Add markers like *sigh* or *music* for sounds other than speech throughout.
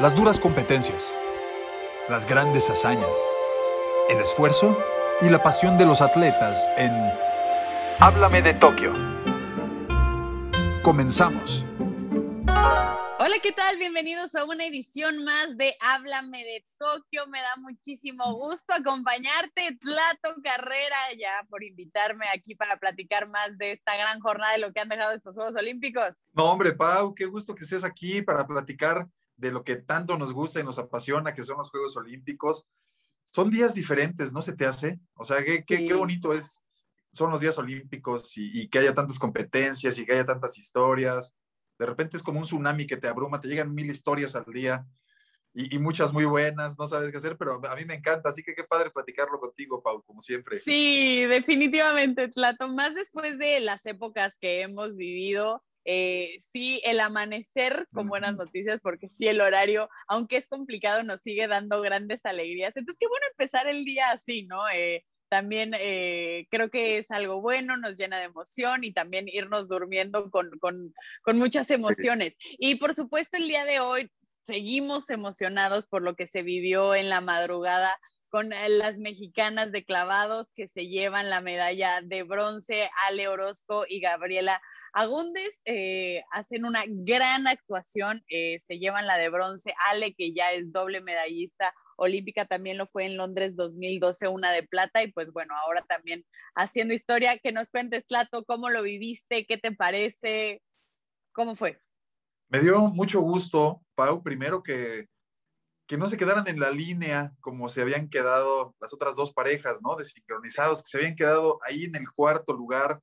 Las duras competencias, las grandes hazañas, el esfuerzo y la pasión de los atletas en Háblame de Tokio. Comenzamos. Hola, ¿qué tal? Bienvenidos a una edición más de Háblame de Tokio. Me da muchísimo gusto acompañarte, Tlato Carrera, ya por invitarme aquí para platicar más de esta gran jornada de lo que han dejado estos Juegos Olímpicos. No, hombre, Pau, qué gusto que estés aquí para platicar de lo que tanto nos gusta y nos apasiona, que son los Juegos Olímpicos. Son días diferentes, ¿no se te hace? O sea, qué, qué, qué bonito es, son los días olímpicos y, y que haya tantas competencias y que haya tantas historias de repente es como un tsunami que te abruma, te llegan mil historias al día y, muchas muy buenas, no sabes qué hacer, pero a mí me encanta, así que qué padre platicarlo contigo, Pau, como siempre. Sí, definitivamente, Tlato, más después de las épocas que hemos vivido. Eh, sí, el amanecer con buenas noticias, porque sí, el horario, aunque es complicado, nos sigue dando grandes alegrías. Entonces, qué bueno empezar el día así, ¿no? Eh, también eh, creo que es algo bueno, nos llena de emoción y también irnos durmiendo con, con, con muchas emociones. Y por supuesto el día de hoy seguimos emocionados por lo que se vivió en la madrugada con eh, las mexicanas de clavados que se llevan la medalla de bronce, Ale Orozco y Gabriela Agúndez eh, hacen una gran actuación, se llevan la de bronce, Ale que ya es doble medallista olímpica también lo fue en Londres 2012, una de plata, y pues bueno, ahora también haciendo historia. Que nos cuentes, Tlato, cómo lo viviste, qué te parece, cómo fue. Me dio mucho gusto, Pau, primero que, que no se quedaran en la línea como se habían quedado las otras dos parejas, ¿no? Desincronizados, que se habían quedado ahí en el cuarto lugar,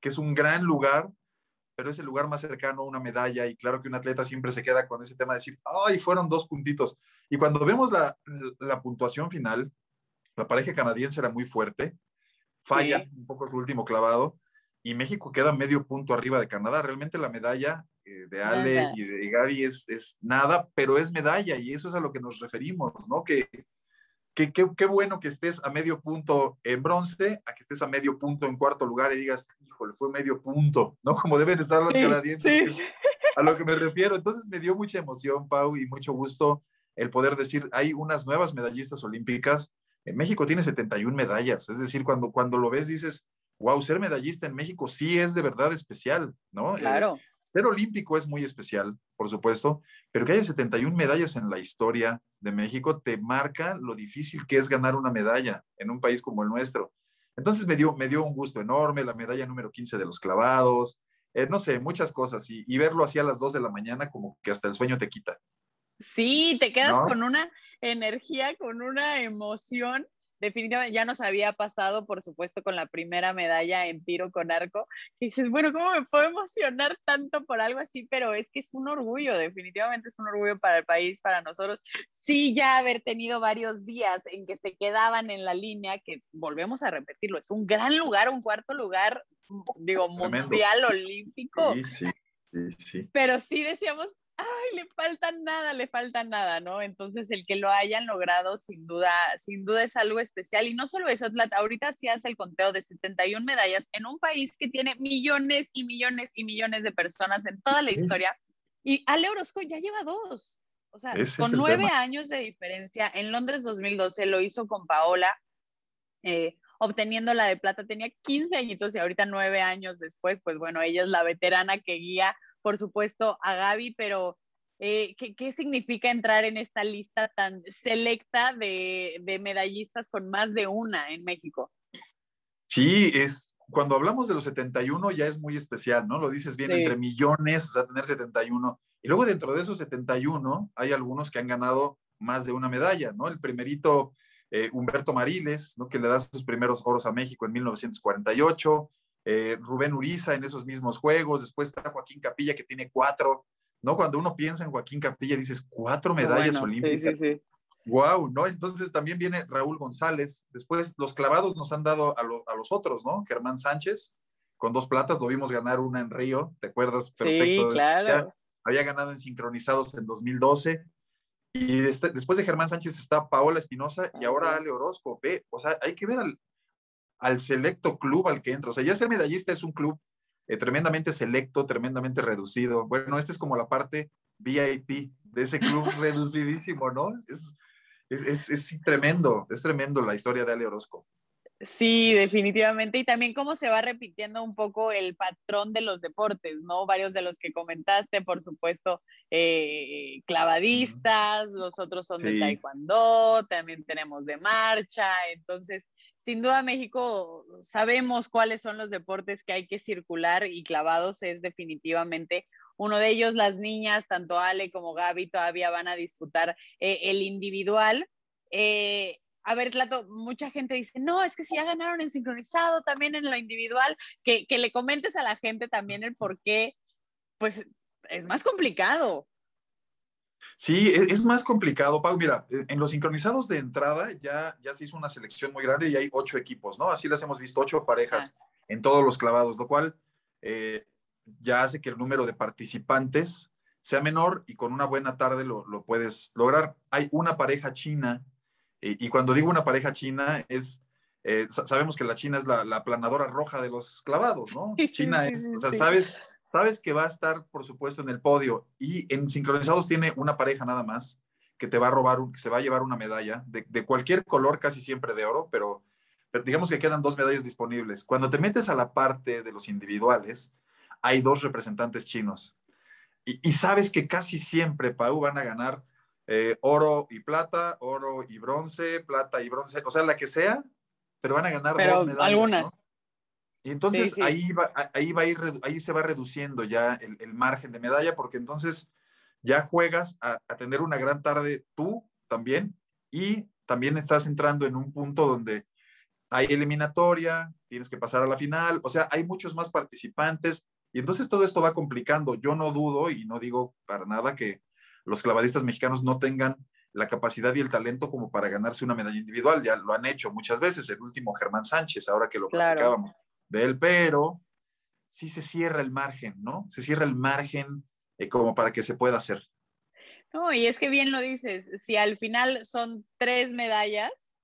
que es un gran lugar, pero es el lugar más cercano a una medalla y claro que un atleta siempre se queda con ese tema de decir, ay, fueron dos puntitos. Y cuando vemos la, la puntuación final, la pareja canadiense era muy fuerte, falla un poco su último clavado y México queda medio punto arriba de Canadá. Realmente la medalla eh, de Ale y de Gaby es, es nada, pero es medalla y eso es a lo que nos referimos, ¿no? Que qué, bueno que estés a medio punto en bronce, a que estés a medio punto en cuarto lugar y digas, híjole, fue medio punto, ¿no? Como deben estar los canadienses, a lo que me refiero. Entonces me dio mucha emoción, Pau, y mucho gusto el poder decir, hay unas nuevas medallistas olímpicas. En México tiene 71 medallas, es decir, cuando, cuando lo ves dices, wow, ser medallista en México sí es de verdad especial, ¿no? Eh, claro. Ser olímpico es muy especial, por supuesto, pero que haya 71 medallas en la historia de México te marca lo difícil que es ganar una medalla en un país como el nuestro. Entonces me dio, me dio un gusto enorme, la medalla número 15 de los clavados, eh, no sé, muchas cosas, y, y, verlo así a las 2 de la mañana como que hasta el sueño te quita. Sí, te quedas con una energía, con una emoción definitivamente ya nos había pasado, por supuesto, con la primera medalla en tiro con arco, que dices, bueno, ¿cómo me puedo emocionar tanto por algo así? Pero es que es un orgullo, definitivamente es un orgullo para el país, para nosotros. Sí, ya haber tenido varios días en que se quedaban en la línea, que volvemos a repetirlo, es un gran lugar, un cuarto lugar, digo, mundial olímpico. Sí, sí, sí, sí. Pero sí decíamos, ay, le falta nada, le falta nada, ¿no? Entonces, el que lo hayan logrado, sin duda, sin duda es algo especial. Y no solo eso, ahorita sí hace el conteo de 71 medallas en un país que tiene millones y millones y millones de personas en toda la historia. Y Ale Orozco ya lleva dos. O sea, con nueve años de diferencia, en Londres 2012 lo hizo con Paola, eh, obteniendo la de plata, tenía 15 añitos y ahorita nueve años después, pues bueno, ella es la veterana que guía por supuesto, a Gaby, pero eh, ¿qué, significa entrar en esta lista tan selecta de, medallistas con más de una en México? Sí, es, cuando hablamos de los 71 ya es muy especial, ¿no? Lo dices bien, entre millones, o sea, tener 71. Y luego dentro de esos 71 hay algunos que han ganado más de una medalla, ¿no? El primerito, eh, Humberto Mariles, ¿no? Que le da sus primeros oros a México en 1948. Eh, Rubén Uriza en esos mismos juegos, después está Joaquín Capilla que tiene cuatro, ¿no? Cuando uno piensa en Joaquín Capilla dices cuatro medallas olímpicas. Sí, sí, Wow, ¿no? Entonces también viene Raúl González, después los clavados nos han dado a, los otros, ¿no? Germán Sánchez, con dos platas, lo vimos ganar una en Río, ¿te acuerdas? Perfecto. Sí, claro. Había ganado en sincronizados en 2012. Y este, después de Germán Sánchez está Paola Espinosa y ahora Ale Orozco. Ve, o sea, hay que ver al, al selecto club al que entra. O sea, ya ser medallista es un club eh, tremendamente selecto, tremendamente reducido. Bueno, esta es como la parte VIP de ese club *laughs* reducidísimo, ¿no? Es, es, es, tremendo, es tremendo la historia de Ale Orozco. Sí, definitivamente. Y también cómo se va repitiendo un poco el patrón de los deportes, ¿no? Varios de los que comentaste, por supuesto, eh, clavadistas, los otros son de taekwondo, también tenemos de marcha. Entonces, sin duda México sabemos cuáles son los deportes que hay que circular y clavados es definitivamente uno de ellos. Las niñas, tanto Ale como Gaby, todavía van a disputar eh, el individual. Eh, a ver, Tlato, mucha gente dice, no, es que si ya ganaron en sincronizado, también en lo individual, que, le comentes a la gente también el por qué, pues es más complicado. Sí, e, es, más complicado, Pau. Mira, e, en los sincronizados de entrada ya, ya se hizo una selección muy grande y hay ocho equipos, ¿no? Así las hemos visto, ocho parejas ah. en todos los clavados, lo cual eh, ya hace que el número de participantes sea menor y con una buena tarde lo, lo puedes lograr. Hay una pareja china y, cuando digo una pareja china, es, eh, sabemos que la China es la, la, planadora roja de los clavados, ¿no? China es, o sea, sabes, sabes que va a estar, por supuesto, en el podio. Y en sincronizados tiene una pareja nada más que te va a robar, que se va a llevar una medalla de, de cualquier color, casi siempre de oro, pero, pero, digamos que quedan dos medallas disponibles. Cuando te metes a la parte de los individuales, hay dos representantes chinos. Y, y sabes que casi siempre, Pau, van a ganar eh, oro y plata, oro y bronce, plata y bronce, o sea, la que sea, pero van a ganar dos medallas. Algunas. Y entonces Ahí, va, ahí, va a ir, ahí se va reduciendo ya el, margen de medalla, porque entonces ya juegas a, tener una gran tarde tú también, y también estás entrando en un punto donde hay eliminatoria, tienes que pasar a la final, o sea, hay muchos más participantes, y entonces todo esto va complicando. Yo no dudo y no digo para nada que, los clavadistas mexicanos no tengan la capacidad y el talento como para ganarse una medalla individual. Ya lo han hecho muchas veces, el último Germán Sánchez, ahora que lo platicábamos de él, pero sí se cierra el margen, ¿no? Se cierra el margen eh, como para que se pueda hacer. No, y es que bien lo dices, si al final son tres medallas,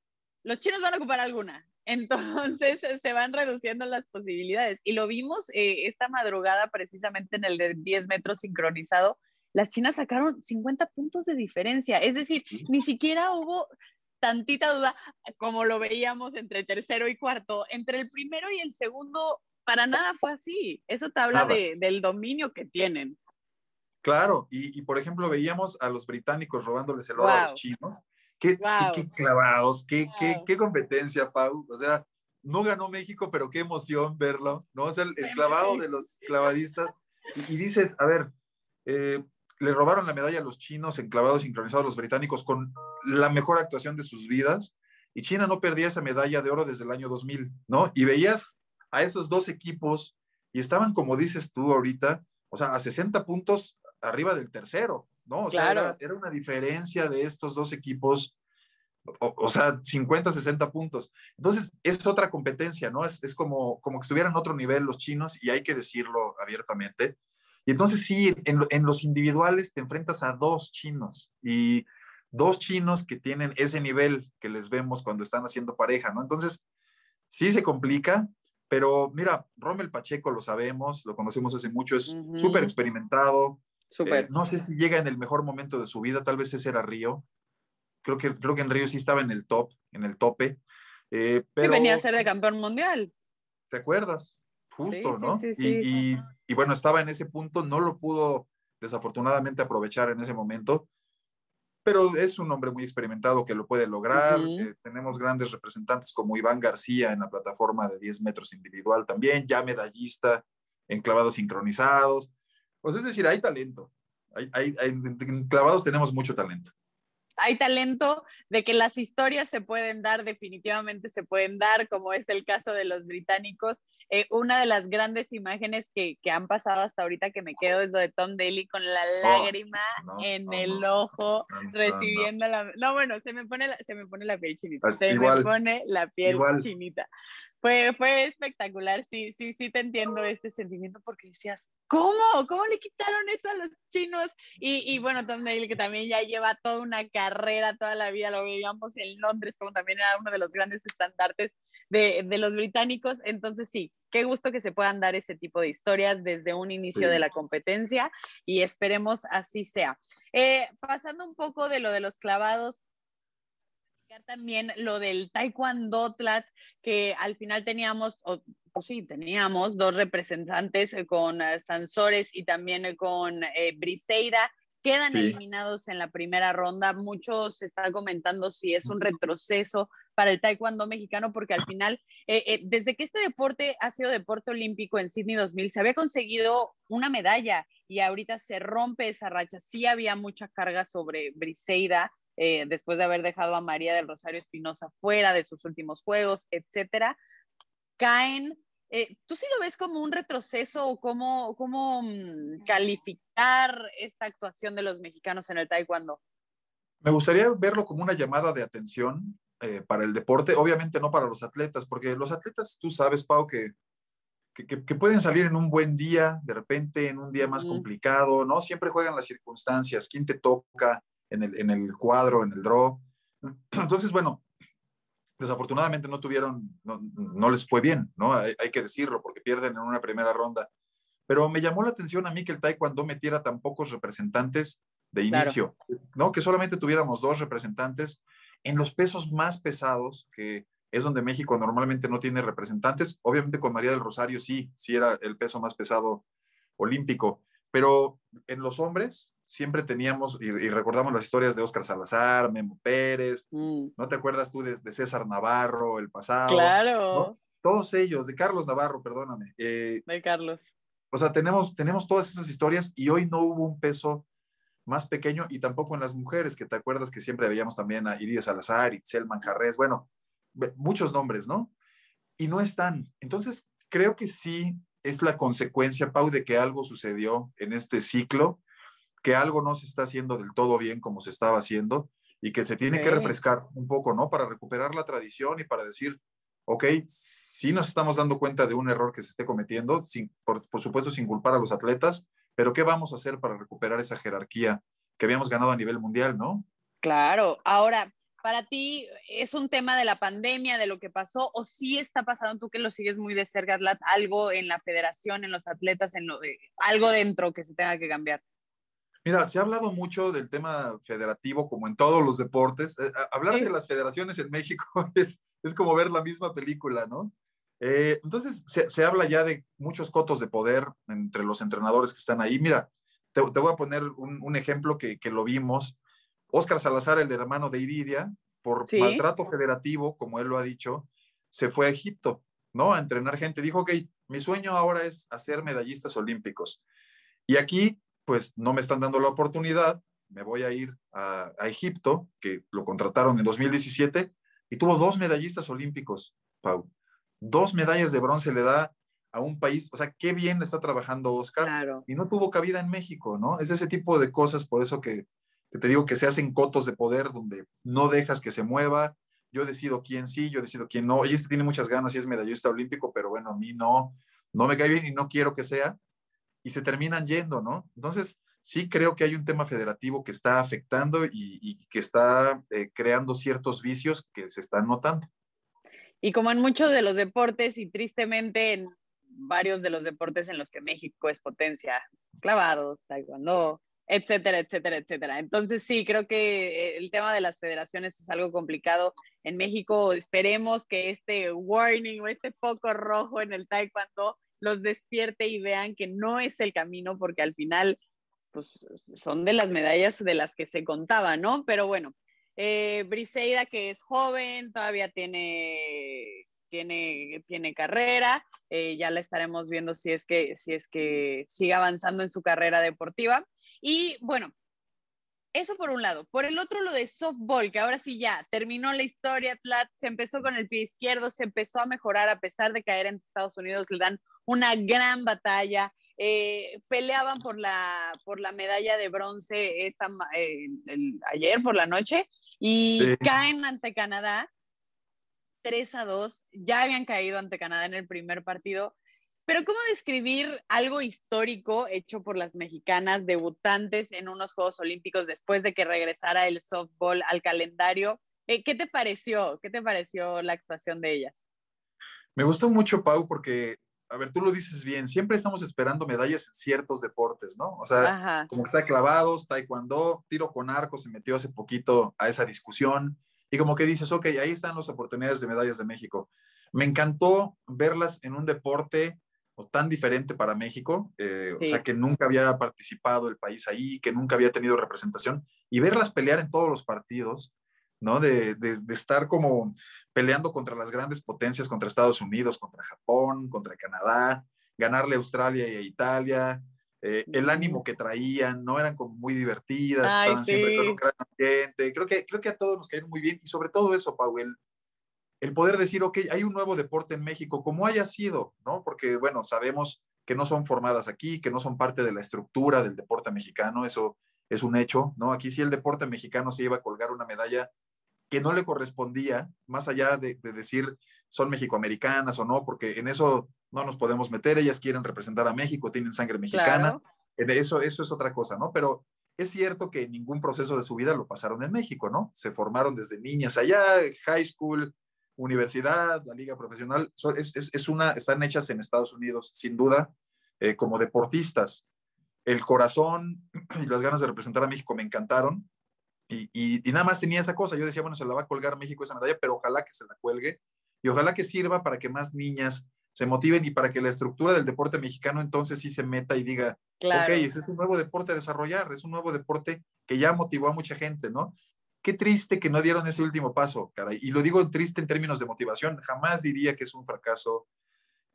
los chinos van a ocupar alguna. *laughs* Entonces se van reduciendo las posibilidades. Y lo vimos eh, esta madrugada precisamente en el de 10 metros sincronizado, las chinas sacaron 50 puntos de diferencia. Es decir, ni siquiera hubo tantita duda como lo veíamos entre tercero y cuarto. Entre el primero y el segundo, para nada fue así. Eso te habla del dominio que tienen. Claro, y, por ejemplo, veíamos a los británicos robándoles el oro a los chinos. Qué, clavados, qué, qué, competencia, Pau. O sea, no ganó México, pero qué emoción verlo, ¿no? O sea, el, clavado de los clavadistas. Y, dices, a ver, eh, le robaron la medalla a los chinos enclavados sincronizados a los británicos con la mejor actuación de sus vidas. Y China no perdía esa medalla de oro desde el año 2000, ¿no? Y veías a esos dos equipos y estaban, como dices tú ahorita, o sea, a 60 puntos arriba del tercero, ¿no? O sea, era, una diferencia de estos dos equipos, o, sea, 50, 60 puntos. Entonces, es otra competencia, ¿no? Es, es como, como que estuvieran en otro nivel los chinos y hay que decirlo abiertamente. Y entonces sí, en, los individuales te enfrentas a dos chinos y dos chinos que tienen ese nivel que les vemos cuando están haciendo pareja, ¿no? Entonces, sí se complica, pero mira, Rommel Pacheco lo sabemos, lo conocemos hace mucho, es súper experimentado. Eh, no sé si llega en el mejor momento de su vida, tal vez ese era Río. Creo que, creo que en Río sí estaba en el top, en el tope. Eh, pero, sí, venía a ser de campeón mundial. ¿Te acuerdas? Justo, ¿no? Sí, sí, y, y bueno, estaba en ese punto, no lo pudo desafortunadamente aprovechar en ese momento, pero es un hombre muy experimentado que lo puede lograr. Eh, tenemos grandes representantes como Iván García en la plataforma de 10 metros individual también, ya medallista en clavados sincronizados. Pues es decir, hay talento. Hay, hay, en clavados tenemos mucho talento hay talento de que las historias se pueden dar, definitivamente se pueden dar, como es el caso de los británicos. Eh, una de las grandes imágenes que, que, han pasado hasta ahorita que me quedo es lo de Tom Daly con la oh, lágrima en el ojo, recibiendo la... No, bueno, se me pone la, se me pone la piel chinita. se me pone la piel chinita. Fue, fue espectacular, sí, sí, sí te entiendo ese sentimiento porque decías, ¿cómo? ¿Cómo le quitaron eso a los chinos? Y, y bueno, Tom Dale, que también ya lleva toda una carrera, toda la vida, lo veíamos en Londres, como también era uno de los grandes estandartes de, de los británicos. Entonces, sí, qué gusto que se puedan dar ese tipo de historias desde un inicio de la competencia y esperemos así sea. Eh, pasando un poco de lo de los clavados, también lo del Taekwondo Tlat, que al final teníamos, o, pues sí, teníamos dos representantes eh, con uh, Sansores y también eh, con Briseida. Quedan eliminados en la primera ronda. Muchos están comentando si es un retroceso para el taekwondo mexicano, porque al final, desde que este deporte ha sido deporte olímpico en Sydney 2000, se había conseguido una medalla y ahorita se rompe esa racha. Sí había mucha carga sobre Briseida, eh, después de haber dejado a María del Rosario Espinosa fuera de sus últimos juegos, etcétera, caen. Eh, ¿Tú sí lo ves como un retroceso o cómo, cómo mm, calificar esta actuación de los mexicanos en el taekwondo? Me gustaría verlo como una llamada de atención eh, para el deporte, obviamente no para los atletas, porque los atletas, tú sabes, Pau, que, que, pueden salir en un buen día, de repente en un día más complicado, ¿no? Siempre juegan las circunstancias, quién te toca, en el, en el cuadro, en el draw. *clears throat* Entonces, bueno, desafortunadamente no tuvieron, no, no les fue bien, ¿no? Hay, hay, que decirlo, porque pierden en una primera ronda. Pero me llamó la atención a mí que el Taekwondo metiera tan pocos representantes de inicio, ¿no? Que solamente tuviéramos dos representantes en los pesos más pesados, que es donde México normalmente no tiene representantes. Obviamente con María del Rosario sí, sí era el peso más pesado olímpico, pero en los hombres siempre teníamos, y, recordamos las historias de Óscar Salazar, Memo Pérez, mm. ¿no te acuerdas tú de, César Navarro, el pasado? Claro. Todos ellos, de Carlos Navarro, perdóname. Eh, de Carlos. O sea, tenemos, tenemos todas esas historias y hoy no hubo un peso más pequeño y tampoco en las mujeres, que te acuerdas que siempre veíamos también a Iria Salazar, Itzel Manjarres, bueno, muchos nombres, ¿no? Y no están. Entonces, creo que sí es la consecuencia, Pau, de que algo sucedió en este ciclo que algo no se está haciendo del todo bien como se estaba haciendo y que se tiene que refrescar un poco, ¿no? Para recuperar la tradición y para decir, ok, sí nos estamos dando cuenta de un error que se esté cometiendo, sin, por, supuesto sin culpar a los atletas, pero ¿qué vamos a hacer para recuperar esa jerarquía que habíamos ganado a nivel mundial, ¿no? Claro, ahora, para ti, ¿es un tema de la pandemia, de lo que pasó, o sí está pasando, tú que lo sigues muy de cerca, algo en la federación, en los atletas, en lo de, algo dentro que se tenga que cambiar? Mira, se ha hablado mucho del tema federativo, como en todos los deportes. Eh, hablar de las federaciones en México *laughs* es, es como ver la misma película, ¿no? Eh, entonces, se, se, habla ya de muchos cotos de poder entre los entrenadores que están ahí. Mira, te, te voy a poner un, un ejemplo que, que, lo vimos. Oscar Salazar, el hermano de Iridia, por maltrato federativo, como él lo ha dicho, se fue a Egipto, ¿no? A entrenar gente. Dijo, ok, mi sueño ahora es hacer medallistas olímpicos. Y aquí pues no me están dando la oportunidad, me voy a ir a, Egipto, que lo contrataron en 2017, y tuvo dos medallistas olímpicos, Pau. Dos medallas de bronce le da a un país, o sea, qué bien está trabajando Oscar, y no tuvo cabida en México, ¿no? Es ese tipo de cosas, por eso que, que te digo que se hacen cotos de poder donde no dejas que se mueva, yo decido quién sí, yo decido quién no, y este tiene muchas ganas y es medallista olímpico, pero bueno, a mí no, no me cae bien y no quiero que sea, y se terminan yendo, ¿no? Entonces, sí creo que hay un tema federativo que está afectando y, que está eh, creando ciertos vicios que se están notando. Y como en muchos de los deportes y tristemente en varios de los deportes en los que México es potencia, clavados, taekwondo, etcétera, etcétera, etcétera. Entonces sí, creo que el tema de las federaciones es algo complicado. En México esperemos que este warning o este foco rojo en el taekwondo los despierte y vean que no es el camino, porque al final, pues son de las medallas de las que se contaba, ¿no? Pero bueno, eh, Briseida, que es joven, todavía tiene, tiene, tiene carrera, eh, ya la estaremos viendo si es, que, si es que sigue avanzando en su carrera deportiva. Y bueno, eso por un lado. Por el otro, lo de softball, que ahora sí ya terminó la historia. Tlat se empezó con el pie izquierdo, se empezó a mejorar a pesar de caer en Estados Unidos. Le dan una gran batalla. Eh, peleaban por la, por la medalla de bronce esta, eh, ayer por la noche y caen ante Canadá. 3 a 2, ya habían caído ante Canadá en el primer partido. Pero ¿cómo describir algo histórico hecho por las mexicanas debutantes en unos Juegos Olímpicos después de que regresara el softball al calendario? Eh, ¿Qué te pareció? ¿Qué te pareció la actuación de ellas? Me gustó mucho, Pau, porque, a ver, tú lo dices bien, siempre estamos esperando medallas en ciertos deportes, ¿no? O sea, como que está clavados, taekwondo, tiro con arco, se metió hace poquito a esa discusión, y como que dices, ok, ahí están las oportunidades de medallas de México. Me encantó verlas en un deporte tan diferente para México, eh, o sea, que nunca había participado el país ahí, que nunca había tenido representación, y verlas pelear en todos los partidos, ¿no? De, de, estar como peleando contra las grandes potencias, contra Estados Unidos, contra Japón, contra Canadá, ganarle a Australia y a Italia, eh, el ánimo que traían, ¿no? Eran como muy divertidas, estaban siempre con un gran ambiente. Creo que, creo que a todos nos cayeron muy bien y sobre todo eso, Pau, el, el poder decir, ok, hay un nuevo deporte en México, como haya sido, ¿no? Porque, bueno, sabemos que no son formadas aquí, que no son parte de la estructura del deporte mexicano, eso es un hecho, ¿no? Aquí sí el deporte mexicano se iba a colgar una medalla que no le correspondía, más allá de, decir son mexicoamericanas o no, porque en eso no nos podemos meter, ellas quieren representar a México, tienen sangre mexicana, eso, eso es otra cosa, ¿no? Pero es cierto que ningún proceso de su vida lo pasaron en México, ¿no? Se formaron desde niñas allá, high school, universidad, la liga profesional, es, una, están hechas en Estados Unidos, sin duda, eh, como deportistas. El corazón *clears throat* y las ganas de representar a México me encantaron. Y, nada más tenía esa cosa. Yo decía, bueno, se la va a colgar México esa medalla, pero ojalá que se la cuelgue y ojalá que sirva para que más niñas se motiven y para que la estructura del deporte mexicano entonces sí se meta y diga, ok, ese es un nuevo deporte a desarrollar, es un nuevo deporte que ya motivó a mucha gente, ¿no? Qué triste que no dieron ese último paso, caray. Y lo digo triste en términos de motivación. Jamás diría que es un fracaso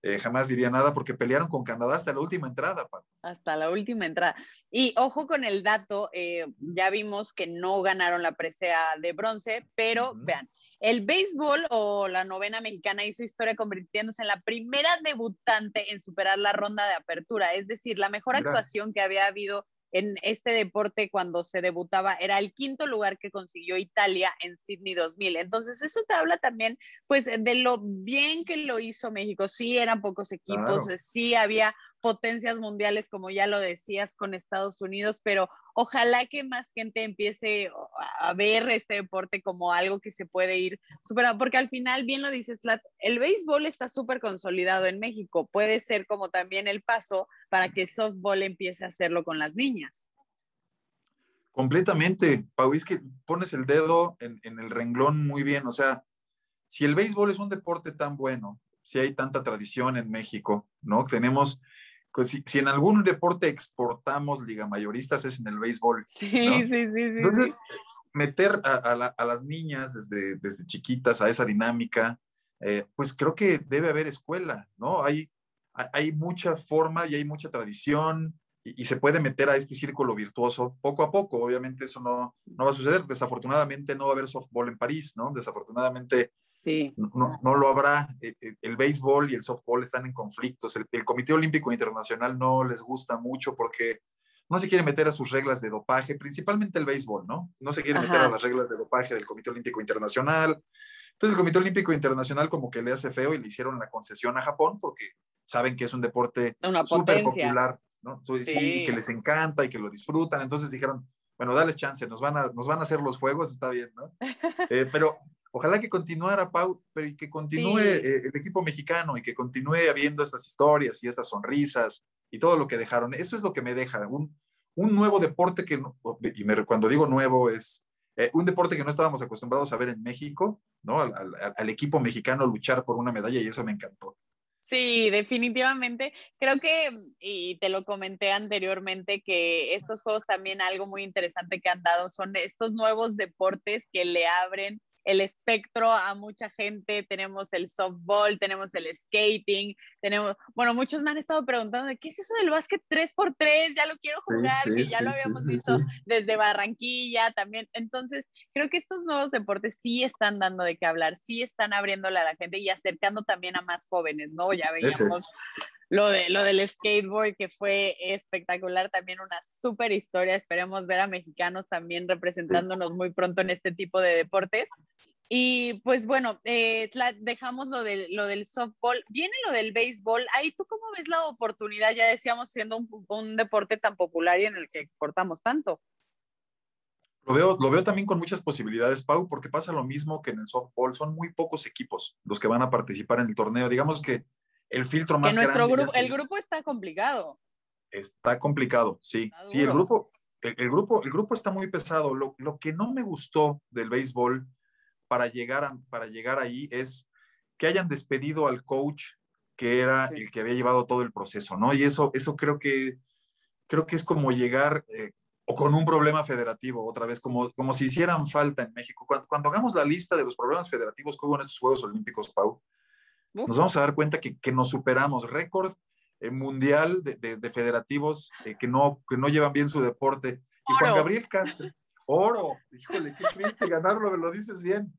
eh, jamás diría nada porque pelearon con Canadá hasta la última entrada. Hasta la última entrada. Y ojo con el dato, eh, ya vimos que no ganaron la presea de bronce, pero vean, el béisbol o la novena mexicana hizo historia convirtiéndose en la primera debutante en superar la ronda de apertura, es decir, la mejor actuación que había habido en este deporte cuando se debutaba era el quinto lugar que consiguió Italia en Sydney 2000. Entonces, eso te habla también, pues, de lo bien que lo hizo México. Sí, eran pocos equipos, sí había potencias mundiales, como ya lo decías, con Estados Unidos, pero ojalá que más gente empiece a ver este deporte como algo que se puede ir superando, porque al final, bien lo dices, el béisbol está súper consolidado en México, puede ser como también el paso para que softball empiece a hacerlo con las niñas. Completamente, Pau, es que pones el dedo en, en el renglón muy bien, o sea, si el béisbol es un deporte tan bueno, si hay tanta tradición en México, ¿no? Tenemos pues, si, en algún deporte exportamos liga mayoristas es en el béisbol. Sí, sí, sí, sí. Entonces, meter a, las niñas desde, desde chiquitas a esa dinámica, eh, pues creo que debe haber escuela, ¿no? Hay, hay mucha forma y hay mucha tradición y, se puede meter a este círculo virtuoso poco a poco. Obviamente eso no, no va a suceder. Desafortunadamente no va a haber softball en París, ¿no? Desafortunadamente sí. no, no lo habrá. El, e, el, béisbol y el softball están en conflictos. El, el, Comité Olímpico Internacional no les gusta mucho porque no se quiere meter a sus reglas de dopaje, principalmente el béisbol, ¿no? No se quiere meter a las reglas de dopaje del Comité Olímpico Internacional. Entonces el Comité Olímpico Internacional como que le hace feo y le hicieron la concesión a Japón porque saben que es un deporte súper popular ¿no? Sí. que les encanta y que lo disfrutan. Entonces dijeron, bueno, dales chance, nos van a, nos van a hacer los juegos, está bien, ¿no? *laughs* Eh, pero ojalá que continuara, Pau, pero y que continúe eh, el equipo mexicano y que continúe habiendo estas historias y estas sonrisas y todo lo que dejaron. Eso es lo que me deja, un, un nuevo deporte que, y me, cuando digo nuevo es eh, un deporte que no estábamos acostumbrados a ver en México, ¿no? Al, al, equipo mexicano luchar por una medalla y eso me encantó. Sí, definitivamente. Creo que, y te lo comenté anteriormente, que estos juegos también algo muy interesante que han dado son estos nuevos deportes que le abren el espectro a mucha gente, tenemos el softball, tenemos el skating, tenemos, bueno, muchos me han estado preguntando, ¿qué es eso del básquet 3x3? Ya lo quiero jugar, que ya lo habíamos visto desde Barranquilla también. Entonces, creo que estos nuevos deportes sí están dando de qué hablar, sí están abriéndole a la gente y acercando también a más jóvenes, ¿no? Ya veíamos lo, de, lo del skateboard que fue espectacular, también una súper historia. Esperemos ver a mexicanos también representándonos muy pronto en este tipo de deportes. Y pues bueno, eh, dejamos lo, de, lo del softball, viene lo del béisbol. Ahí tú cómo ves la oportunidad, ya decíamos, siendo un, un deporte tan popular y en el que exportamos tanto. Lo veo, lo veo también con muchas posibilidades, Pau, porque pasa lo mismo que en el softball. Son muy pocos equipos los que van a participar en el torneo. Digamos que el filtro más que nuestro Grupo, el grupo está complicado. Está complicado, sí. sí, el grupo, el, grupo, el grupo está muy pesado. Lo, lo, que no me gustó del béisbol para llegar, a, para llegar ahí es que hayan despedido al coach que era el que había llevado todo el proceso, ¿no? Y eso, eso creo que creo que es como llegar eh, o con un problema federativo, otra vez, como, como si hicieran falta en México. Cuando, hagamos la lista de los problemas federativos que hubo en estos Juegos Olímpicos, Pau, nos vamos a dar cuenta que, que nos superamos récord eh, mundial de, de, federativos eh, que, no, que no llevan bien su deporte. Y Juan Gabriel Castro, oro, híjole, qué triste ganarlo, me lo dices bien.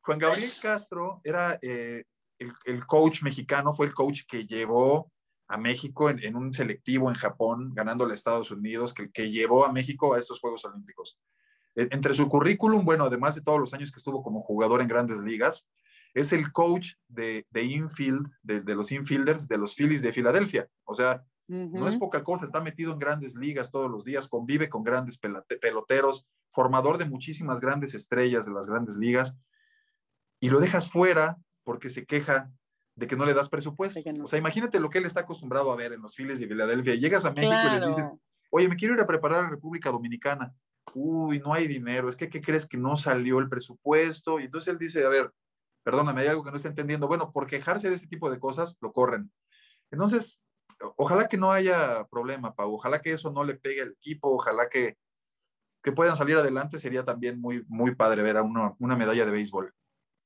Juan Gabriel Castro era eh, el, el, coach mexicano, fue el coach que llevó a México en, un selectivo en Japón, ganándole a Estados Unidos, que, que llevó a México a estos Juegos Olímpicos. E, entre su currículum, bueno, además de todos los años que estuvo como jugador en grandes ligas, es el coach de, de infield, de, los infielders de los Phillies de Filadelfia. O sea, no es poca cosa, está metido en grandes ligas todos los días, convive con grandes peloteros, formador de muchísimas grandes estrellas de las grandes ligas, y lo dejas fuera porque se queja de que no le das presupuesto. O sea, imagínate lo que él está acostumbrado a ver en los files de Filadelfia. Llegas a México y le dices, oye, me quiero ir a preparar a República Dominicana. Uy, no hay dinero. Es que, ¿qué crees que no salió el presupuesto? Y entonces él dice, a ver, perdóname, hay algo que no está entendiendo. Bueno, por quejarse de ese tipo de cosas, lo corren. Entonces, ojalá que no haya problema, Pau. Ojalá que eso no le pegue al equipo. Ojalá que, que puedan salir adelante. Sería también muy, muy padre ver a una medalla de béisbol.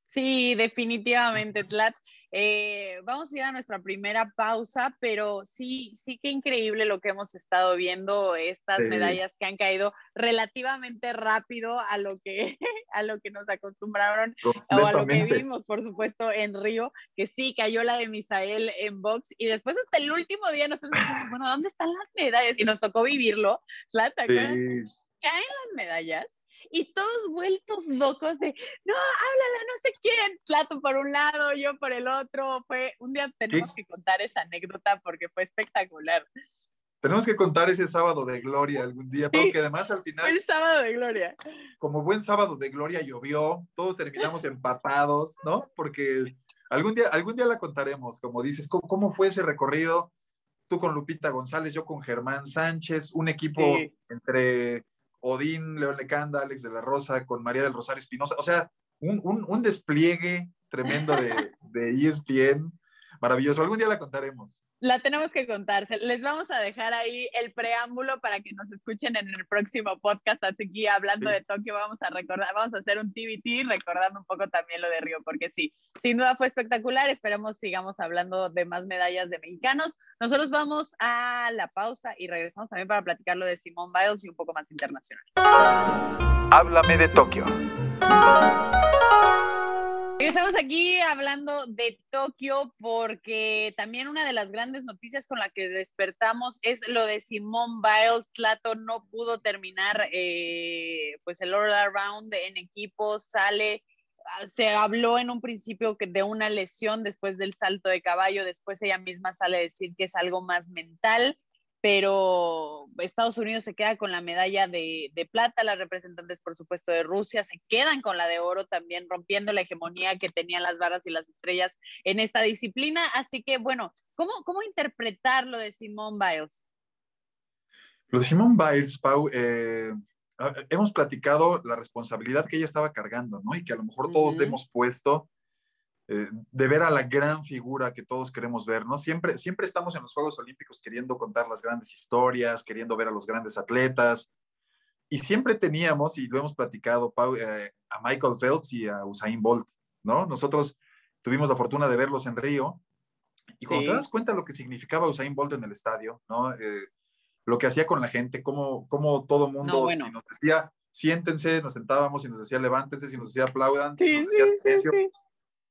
Sí, definitivamente, Tlat. Eh, vamos a ir a nuestra primera pausa, pero sí, sí que increíble lo que hemos estado viendo, estas medallas que han caído relativamente rápido a lo que, *laughs* a lo que nos acostumbraron o a lo que vimos, por supuesto, en Río, que sí, cayó la de Misael en box y después hasta el último día nos dijimos, bueno, ¿dónde están las medallas? Y nos tocó vivirlo, Tlat, caen las medallas y todos vueltos locos de, no, háblala, no sé quién, Plato por un lado, yo por el otro, fue, un día tenemos que contar esa anécdota porque fue espectacular. Tenemos que contar ese sábado de gloria algún día, porque además al final... El sábado de gloria. Como buen sábado de gloria llovió, todos terminamos *laughs* empatados, ¿no? Porque algún día, algún día la contaremos, como dices, ¿cómo, cómo fue ese recorrido? Tú con Lupita González, yo con Germán Sánchez, un equipo entre Odín, León Lecanda, Alex de la Rosa, con María del Rosario Espinosa. O sea, un, un, un despliegue tremendo de, de ESPN. Maravilloso. Algún día la contaremos la tenemos que contar. Les vamos a dejar ahí el preámbulo para que nos escuchen en el próximo podcast. Así que hablando de Tokio, vamos a recordar, vamos a hacer un TBT recordando un poco también lo de Río, porque sí, sin duda fue espectacular. Esperemos sigamos hablando de más medallas de mexicanos. Nosotros vamos a la pausa y regresamos también para platicar lo de Simón Biles y un poco más internacional. Háblame de Tokio. Estamos aquí hablando de Tokio porque también una de las grandes noticias con la que despertamos es lo de Simón Biles. Tlato no pudo terminar eh, pues el all around en equipo, sale, ah, se habló en un principio de una lesión después del salto de caballo, después ella misma sale a decir que es algo más mental pero Estados Unidos se queda con la medalla de, plata, las representantes, por supuesto, de Rusia se quedan con la de oro también, rompiendo la hegemonía que tenían las barras y las estrellas en esta disciplina. Así que, bueno, ¿cómo, cómo interpretar lo de Simone Biles? Lo de Simone Biles, Pau, eh, hemos platicado la responsabilidad que ella estaba cargando, ¿no? Y que a lo mejor todos hemos puesto eh, de ver a la gran figura que todos queremos ver, ¿no? Siempre, siempre estamos en los Juegos Olímpicos queriendo contar las grandes historias, queriendo ver a los grandes atletas, y siempre teníamos, y lo hemos platicado, eh, a Michael Phelps y a Usain Bolt, ¿no? Nosotros tuvimos la fortuna de verlos en Río, y cuando te das cuenta lo que significaba Usain Bolt en el estadio, ¿no? Eh, lo que hacía con la gente, cómo, cómo todo mundo, si nos decía, siéntense, nos sentábamos y nos decía, levántense, si nos decía, aplaudan, si nos decía silencio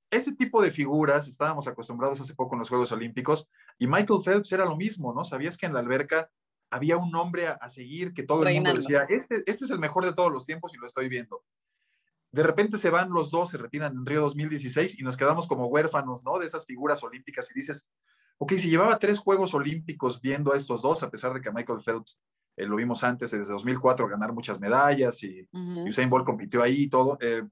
ese tipo de figuras estábamos acostumbrados hace poco en los Juegos Olímpicos y Michael Phelps era lo mismo, ¿no? Sabías que en la alberca había un nombre a, seguir que todo el mundo decía, este, este es el mejor de todos los tiempos y lo estoy viendo. De repente se van los dos, se retiran en Río 2016 y nos quedamos como huérfanos, ¿no? De esas figuras olímpicas y dices, ok, si llevaba tres Juegos Olímpicos viendo a estos dos, a pesar de que Michael Phelps eh, lo vimos antes, desde 2004, ganar muchas medallas y, Usain Bolt compitió ahí y todo. Eh,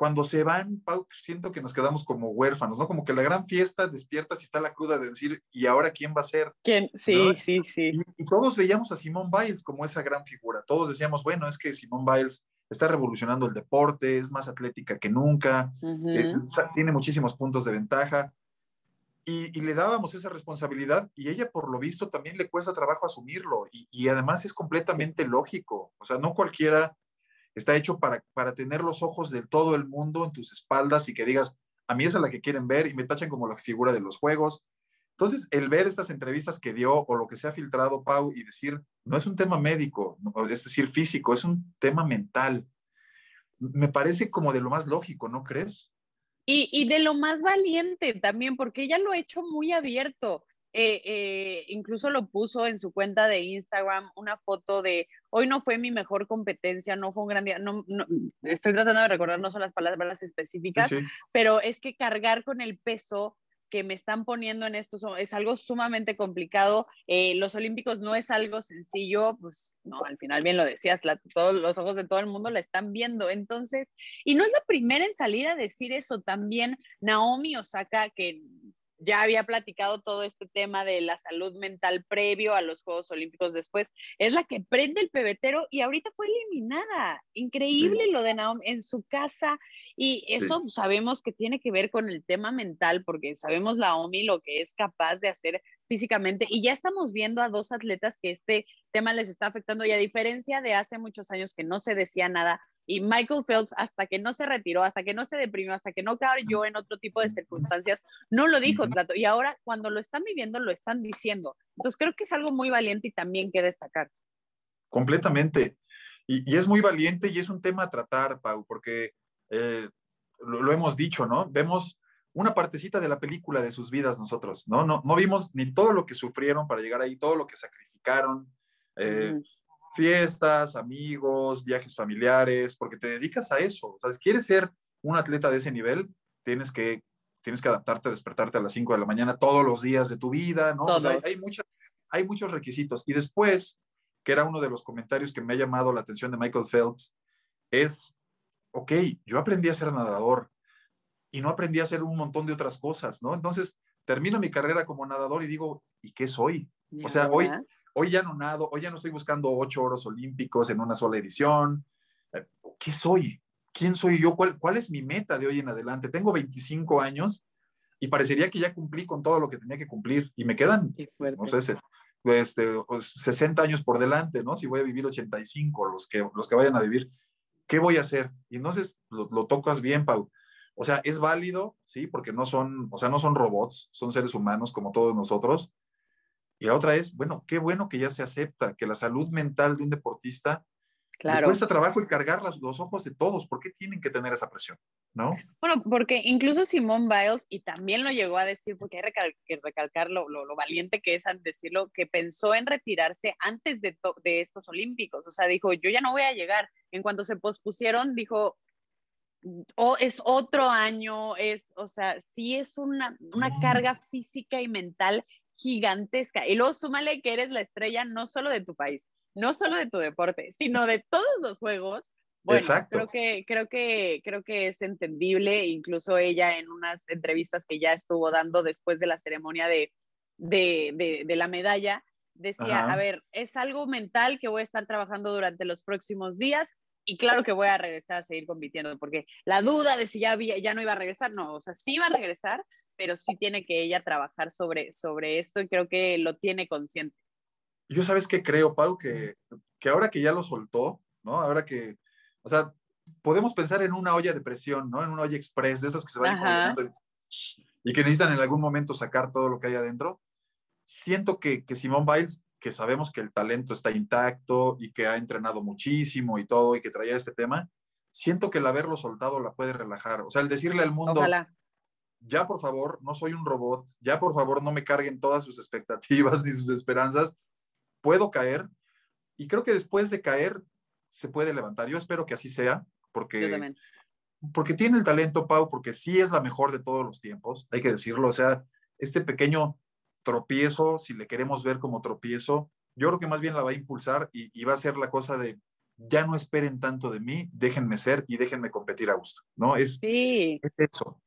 cuando se van, Pau, siento que nos quedamos como huérfanos, ¿no? Como que la gran fiesta despierta si está la cruda de decir, ¿y ahora quién va a ser? ¿Quién? Sí, sí, sí. Y, todos veíamos a Simón Biles como esa gran figura. Todos decíamos, bueno, es que Simón Biles está revolucionando el deporte, es más atlética que nunca, eh, tiene muchísimos puntos de ventaja. Y, le dábamos esa responsabilidad y ella por lo visto también le cuesta trabajo asumirlo y, y además es completamente lógico. O sea, no cualquiera está hecho para, para tener los ojos de todo el mundo en tus espaldas y que digas, a mí es a la que quieren ver y me tachan como la figura de los juegos. Entonces, el ver estas entrevistas que dio o lo que se ha filtrado, Pau, y decir, no es un tema médico, es decir, físico, es un tema mental, me parece como de lo más lógico, ¿no crees? Y, y de lo más valiente también, porque ella lo ha hecho muy abierto. Eh, eh, incluso lo puso en su cuenta de Instagram una foto de hoy no fue mi mejor competencia, no fue un gran día, no, estoy tratando de recordar, no son las palabras específicas, pero es que cargar con el peso que me están poniendo en esto es algo sumamente complicado. Eh, los Olímpicos no es algo sencillo, pues no, al final bien lo decías, todos los ojos de todo el mundo la están viendo. Entonces, y no es la primera en salir a decir eso, también Naomi Osaka, que ya había platicado todo este tema de la salud mental previo a los Juegos Olímpicos después, es la que prende el pebetero y ahorita fue eliminada. Increíble lo de Naomi en su casa y eso sabemos que tiene que ver con el tema mental porque sabemos Naomi lo que es capaz de hacer físicamente y ya estamos viendo a dos atletas que este tema les está afectando y a diferencia de hace muchos años que no se decía nada, y Michael Phelps, hasta que no se retiró, hasta que no se deprimió, hasta que no cayó en otro tipo de circunstancias, no lo dijo, Trato. Y ahora, cuando lo están viviendo, lo están diciendo. Entonces, creo que es algo muy valiente y también que destacar. Completamente. Y, es muy valiente y es un tema a tratar, Pau, porque eh, lo, hemos dicho, ¿no? Vemos una partecita de la película de sus vidas nosotros, ¿no? No, no vimos ni todo lo que sufrieron para llegar ahí, todo lo que sacrificaron. Eh, fiestas, amigos, viajes familiares, porque te dedicas a eso. O sea, si quieres ser un atleta de ese nivel, tienes que, tienes que adaptarte a despertarte a las 5 de la mañana todos los días de tu vida, ¿no? O sea, hay, muchas, hay muchos requisitos. Y después, que era uno de los comentarios que me ha llamado la atención de Michael Phelps, es, ok, yo aprendí a ser nadador y no aprendí a hacer un montón de otras cosas, ¿no? Entonces, termino mi carrera como nadador y digo, ¿y qué soy? O sea, hoy, hoy ya no nado, hoy ya no estoy buscando ocho oros olímpicos en una sola edición. Eh, ¿Qué soy? ¿Quién soy yo? ¿Cuál, ¿Cuál es mi meta de hoy en adelante? Tengo 25 años y parecería que ya cumplí con todo lo que tenía que cumplir y me quedan, no sé, este, 60 años por delante, ¿no? Si voy a vivir 85, los que, los que vayan a vivir, ¿qué voy a hacer? Y entonces lo, lo tocas bien, Pau. O sea, es válido, sí, porque no son, o sea, no son robots, son seres humanos como todos nosotros, y la otra es, bueno, qué bueno que ya se acepta que la salud mental de un deportista claro. le cuesta trabajo y cargar los, ojos de todos. ¿Por qué tienen que tener esa presión? ¿No? Bueno, porque incluso Simón Biles, y también lo llegó a decir, porque hay que recalcar lo, lo, valiente que es al decirlo, que pensó en retirarse antes de, de estos Olímpicos. O sea, dijo, yo ya no voy a llegar. En cuanto se pospusieron, dijo, o es otro año, es, o sea, sí es una, una carga física y mental gigantesca. Y luego súmale que eres la estrella no solo de tu país, no solo de tu deporte, sino de todos los juegos. Bueno, creo que, creo que, creo que es entendible, incluso ella en unas entrevistas que ya estuvo dando después de la ceremonia de, de, de, la medalla, decía, a ver, es algo mental que voy a estar trabajando durante los próximos días y claro que voy a regresar a seguir compitiendo, porque la duda de si ya, había, ya no iba a regresar, no, o sea, sí iba a regresar, pero sí tiene que ella trabajar sobre, sobre esto y creo que lo tiene consciente. Yo sabes que creo, Pau, que, que ahora que ya lo soltó, ¿no? Ahora que, o sea, podemos pensar en una olla de presión, ¿no? En una olla express, de esas que se van y que necesitan en algún momento sacar todo lo que hay adentro. Siento que, que Simón Biles, que sabemos que el talento está intacto y que ha entrenado muchísimo y todo y que traía este tema, siento que el haberlo soltado la puede relajar. O sea, el decirle al mundo, ya por favor, no soy un robot, ya por favor no me carguen todas sus expectativas *laughs* ni sus esperanzas, puedo caer y creo que después de caer se puede levantar. Yo espero que así sea, porque, porque tiene el talento, Pau, porque sí es la mejor de todos los tiempos, hay que decirlo, o sea, este pequeño tropiezo, si le queremos ver como tropiezo, yo creo que más bien la va a impulsar y, y va a ser la cosa de ya no esperen tanto de mí, déjenme ser y déjenme competir a gusto, ¿no? Es, sí. es eso.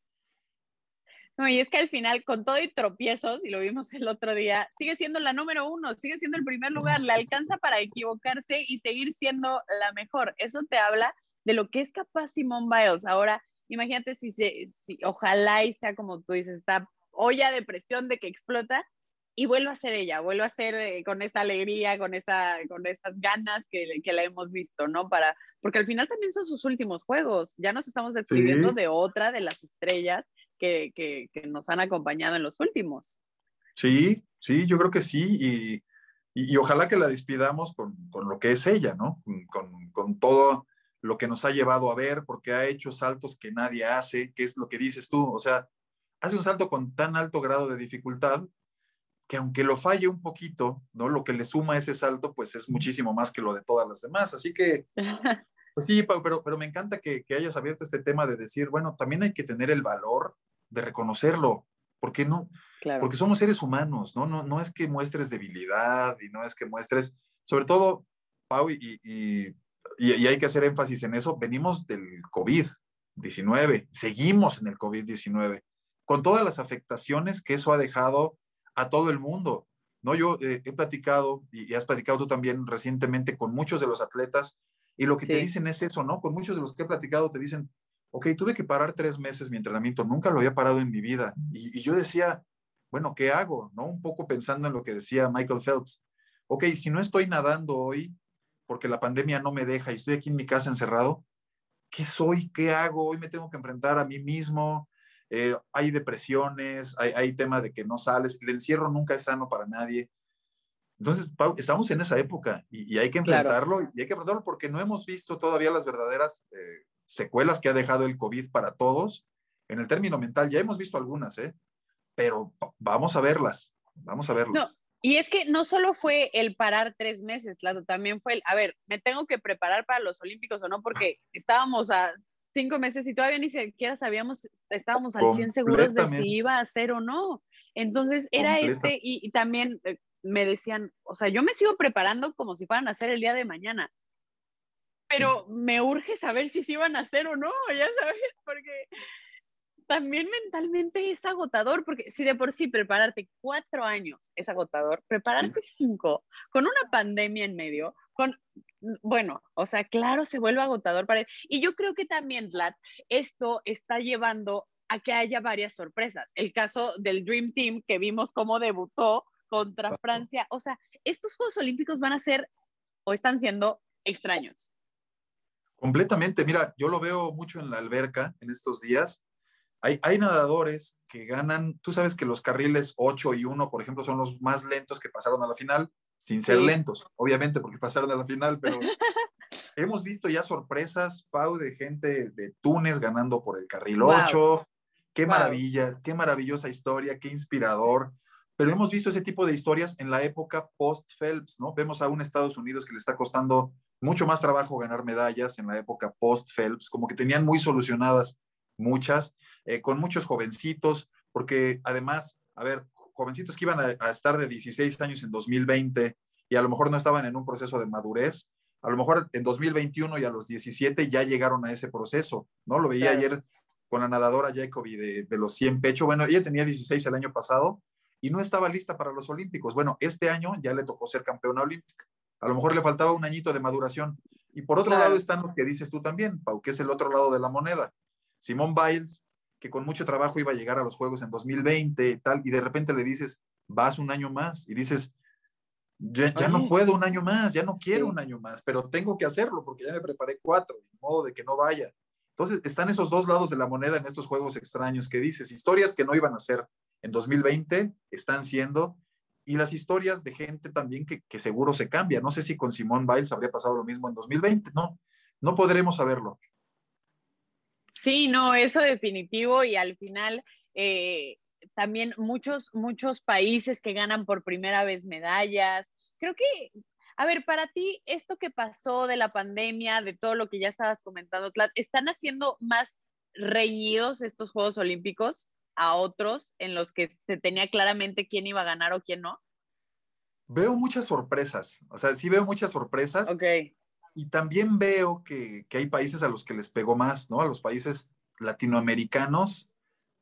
No, y es que al final, con todo y tropiezos, y lo vimos el otro día, sigue siendo la número uno, sigue siendo el primer lugar, le alcanza para equivocarse y seguir siendo la mejor. Eso te habla de lo que es capaz Simone Biles. Ahora, imagínate si, se, si ojalá y sea como tú dices, esta olla de presión de que explota, y vuelvo a ser ella, vuelvo a ser eh, con esa alegría, con, esa, con esas ganas que, que, la hemos visto, ¿no? Para, porque al final también son sus últimos juegos, ya nos estamos despidiendo de otra de las estrellas que, que, que, nos han acompañado en los últimos. Sí, sí, yo creo que sí, y, y, y ojalá que la despidamos con, con, lo que es ella, ¿no? Con, con todo lo que nos ha llevado a ver, porque ha hecho saltos que nadie hace, que es lo que dices tú, o sea, hace un salto con tan alto grado de dificultad que aunque lo falle un poquito, ¿no? Lo que le suma ese salto, pues es muchísimo más que lo de todas las demás. Así que, *laughs* pues sí, pero, pero me encanta que, que hayas abierto este tema de decir, bueno, también hay que tener el valor de reconocerlo, porque no, claro. porque somos seres humanos, ¿no? ¿no? No es que muestres debilidad y no es que muestres, sobre todo, Pau, y, y, hay que hacer énfasis en eso, venimos del COVID-19, seguimos en el COVID-19, con todas las afectaciones que eso ha dejado a todo el mundo. ¿no? Yo eh, he platicado, y, has platicado tú también recientemente con muchos de los atletas, y lo que sí. te dicen es eso, ¿no? Con muchos de los que he platicado te dicen, ok, tuve que parar tres meses mi entrenamiento, nunca lo había parado en mi vida. Y, y yo decía, bueno, ¿qué hago? ¿No? Un poco pensando en lo que decía Michael Phelps. Ok, si no estoy nadando hoy, porque la pandemia no me deja y estoy aquí en mi casa encerrado, ¿qué soy? ¿Qué hago? Hoy me tengo que enfrentar a mí mismo, eh, hay depresiones, hay, hay tema de que no sales, el encierro nunca es sano para nadie. Entonces, Pau, estamos en esa época y, y hay que enfrentarlo claro. y hay que enfrentarlo porque no hemos visto todavía las verdaderas eh, secuelas que ha dejado el COVID para todos. En el término mental ya hemos visto algunas, ¿eh? pero vamos a verlas, vamos a verlas. No. Y es que no solo fue el parar tres meses, claro, también fue el, a ver, me tengo que preparar para los Olímpicos o no, porque estábamos a cinco meses y todavía ni siquiera sabíamos, estábamos al 100 seguros de si iba a ser o no. Entonces era este, y, y, también eh, me decían, o sea, yo me sigo preparando como si fueran a hacer el día de mañana, pero me urge saber si se iban a hacer o no, ya sabes, porque también mentalmente es agotador, porque si de por sí prepararte cuatro años es agotador, prepararte cinco, con una pandemia en medio, con, bueno, o sea, claro, se vuelve agotador para él. Y yo creo que también, Vlad, esto está llevando a que haya varias sorpresas. El caso del Dream Team, que vimos cómo debutó contra Francia, o sea, estos Juegos Olímpicos van a ser o están siendo extraños. Completamente, mira, yo lo veo mucho en la alberca en estos días hay, hay, nadadores que ganan, tú sabes que los carriles 8 y 1, por ejemplo, son los más lentos que pasaron a la final, sin ser sí. lentos, obviamente, porque pasaron a la final, pero *laughs* hemos visto ya sorpresas, Pau, de gente de Túnez ganando por el carril wow. 8. Qué wow. maravilla, qué maravillosa historia, qué inspirador. Pero hemos visto ese tipo de historias en la época post-Phelps, ¿no? Vemos a un Estados Unidos que le está costando mucho más trabajo ganar medallas en la época post-Phelps, como que tenían muy solucionadas muchas eh, con muchos jovencitos, porque además, a ver, jovencitos que iban a, a, estar de 16 años en 2020 y a lo mejor no estaban en un proceso de madurez, a lo mejor en 2021 y a los 17 ya llegaron a ese proceso, ¿no? Lo veía claro. ayer con la nadadora Jacoby de, de, los 100 pecho, bueno, ella tenía 16 el año pasado y no estaba lista para los Olímpicos. Bueno, este año ya le tocó ser campeona olímpica. A lo mejor le faltaba un añito de maduración. Y por otro claro. lado están los que dices tú también, Pau, que es el otro lado de la moneda. Simón Biles, que con mucho trabajo iba a llegar a los Juegos en 2020 y tal, y de repente le dices, vas un año más, y dices, ya, ya no puedo un año más, ya no quiero sí. un año más, pero tengo que hacerlo porque ya me preparé cuatro, de modo de que no vaya. Entonces, están esos dos lados de la moneda en estos juegos extraños que dices, historias que no iban a ser en 2020, están siendo, y las historias de gente también que, seguro se cambia. No sé si con Simón Biles habría pasado lo mismo en 2020, no, no podremos saberlo. Sí, no, eso definitivo y al final eh, también muchos, muchos países que ganan por primera vez medallas. Creo que, a ver, para ti, esto que pasó de la pandemia, de todo lo que ya estabas comentando, ¿están haciendo más reñidos estos Juegos Olímpicos a otros en los que se tenía claramente quién iba a ganar o quién no? Veo muchas sorpresas, o sea, sí veo muchas sorpresas. Ok. Y también veo que, que hay países a los que les pegó más, ¿no? A los países latinoamericanos,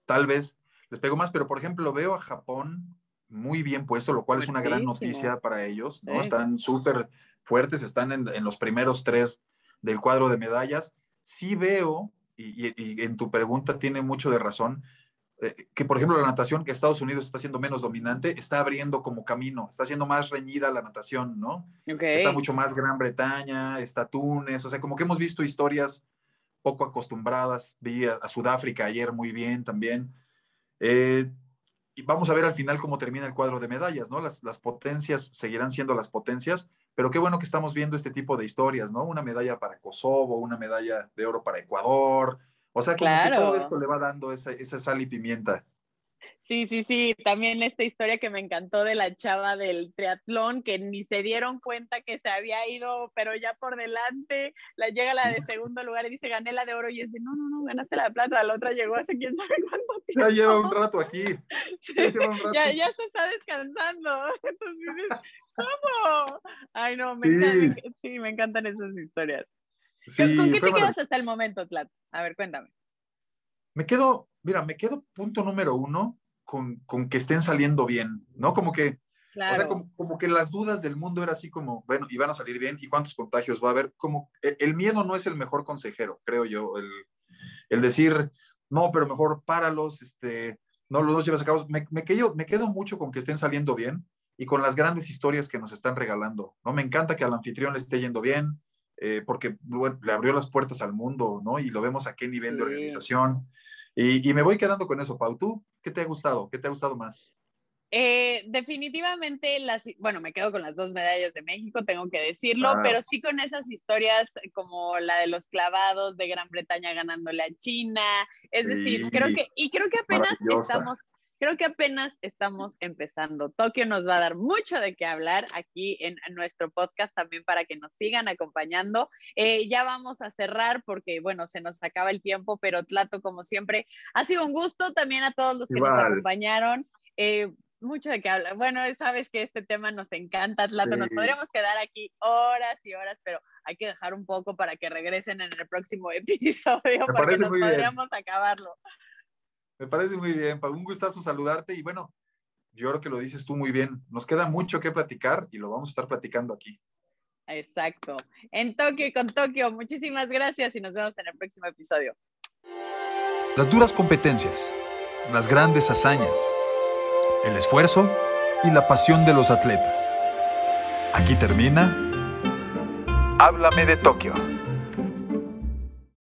tal vez les pegó más, pero por ejemplo veo a Japón muy bien puesto, lo cual es una gran noticia para ellos, ¿no? Están súper fuertes, están en, los primeros tres del cuadro de medallas. Sí veo, y, en tu pregunta tiene mucho de razón, que por ejemplo la natación que Estados Unidos está siendo menos dominante, está abriendo como camino, está siendo más reñida la natación, ¿no? Está mucho más Gran Bretaña, está Túnez, o sea, como que hemos visto historias poco acostumbradas, vi a Sudáfrica ayer muy bien también. Eh, y vamos a ver al final cómo termina el cuadro de medallas, ¿no? Las, las, potencias seguirán siendo las potencias, pero qué bueno que estamos viendo este tipo de historias, ¿no? Una medalla para Kosovo, una medalla de oro para Ecuador. O sea, como que todo esto le va dando esa, esa sal y pimienta. Sí, sí, sí, también esta historia que me encantó de la chava del triatlón, que ni se dieron cuenta que se había ido, pero ya por delante, la llega la de segundo lugar y dice, gané la de oro, y es de, no, no, no, ganaste la de plata, la otra llegó hace quién sabe cuánto *laughs* tiempo. *laughs* Ya lleva un rato aquí. Ya, ya, se está descansando. *laughs* Entonces ¿cómo? Ay, no, me, Encanta, sí, me encantan esas historias. ¿Con qué te quedas hasta el momento, Tlat? A ver, cuéntame. Me quedo, mira, me quedo punto número uno con, que estén saliendo bien, ¿no? Como que, o sea, como, que las dudas del mundo era así como, bueno, y van a salir bien, y cuántos contagios va a haber, como e, el, miedo no es el mejor consejero, creo yo, el, decir, no, pero mejor páralos, este, no los llevas a cabo, me, me, quedo, me quedo mucho con que estén saliendo bien y con las grandes historias que nos están regalando, ¿no? Me encanta que al anfitrión le esté yendo bien, eh, porque le abrió las puertas al mundo, ¿no? Y lo vemos a qué nivel de organización. Y, me voy quedando con eso, Pau. ¿Tú qué te ha gustado? ¿Qué te ha gustado más? Eh, definitivamente, las, bueno, me quedo con las dos medallas de México, tengo que decirlo, pero sí con esas historias como la de los clavados de Gran Bretaña ganándole a China, es decir, creo que, y creo que apenas estamos, creo que apenas estamos empezando. Tokio nos va a dar mucho de qué hablar aquí en, nuestro podcast también para que nos sigan acompañando. Eh, ya vamos a cerrar porque, bueno, se nos acaba el tiempo, pero Tlato, como siempre, ha sido un gusto también a todos los que nos acompañaron. Eh, mucho de qué hablar. Bueno, sabes que este tema nos encanta, Tlato. Nos podríamos quedar aquí horas y horas, pero hay que dejar un poco para que regresen en el próximo *laughs* episodio, porque nos podríamos acabarlo. Me parece muy bien, Pablo. Un gustazo saludarte y bueno, yo creo que lo dices tú muy bien. Nos queda mucho que platicar y lo vamos a estar platicando aquí. Exacto. En Tokio y con Tokio. Muchísimas gracias y nos vemos en el próximo episodio. Las duras competencias, las grandes hazañas, el esfuerzo y la pasión de los atletas. Aquí termina. Háblame de Tokio.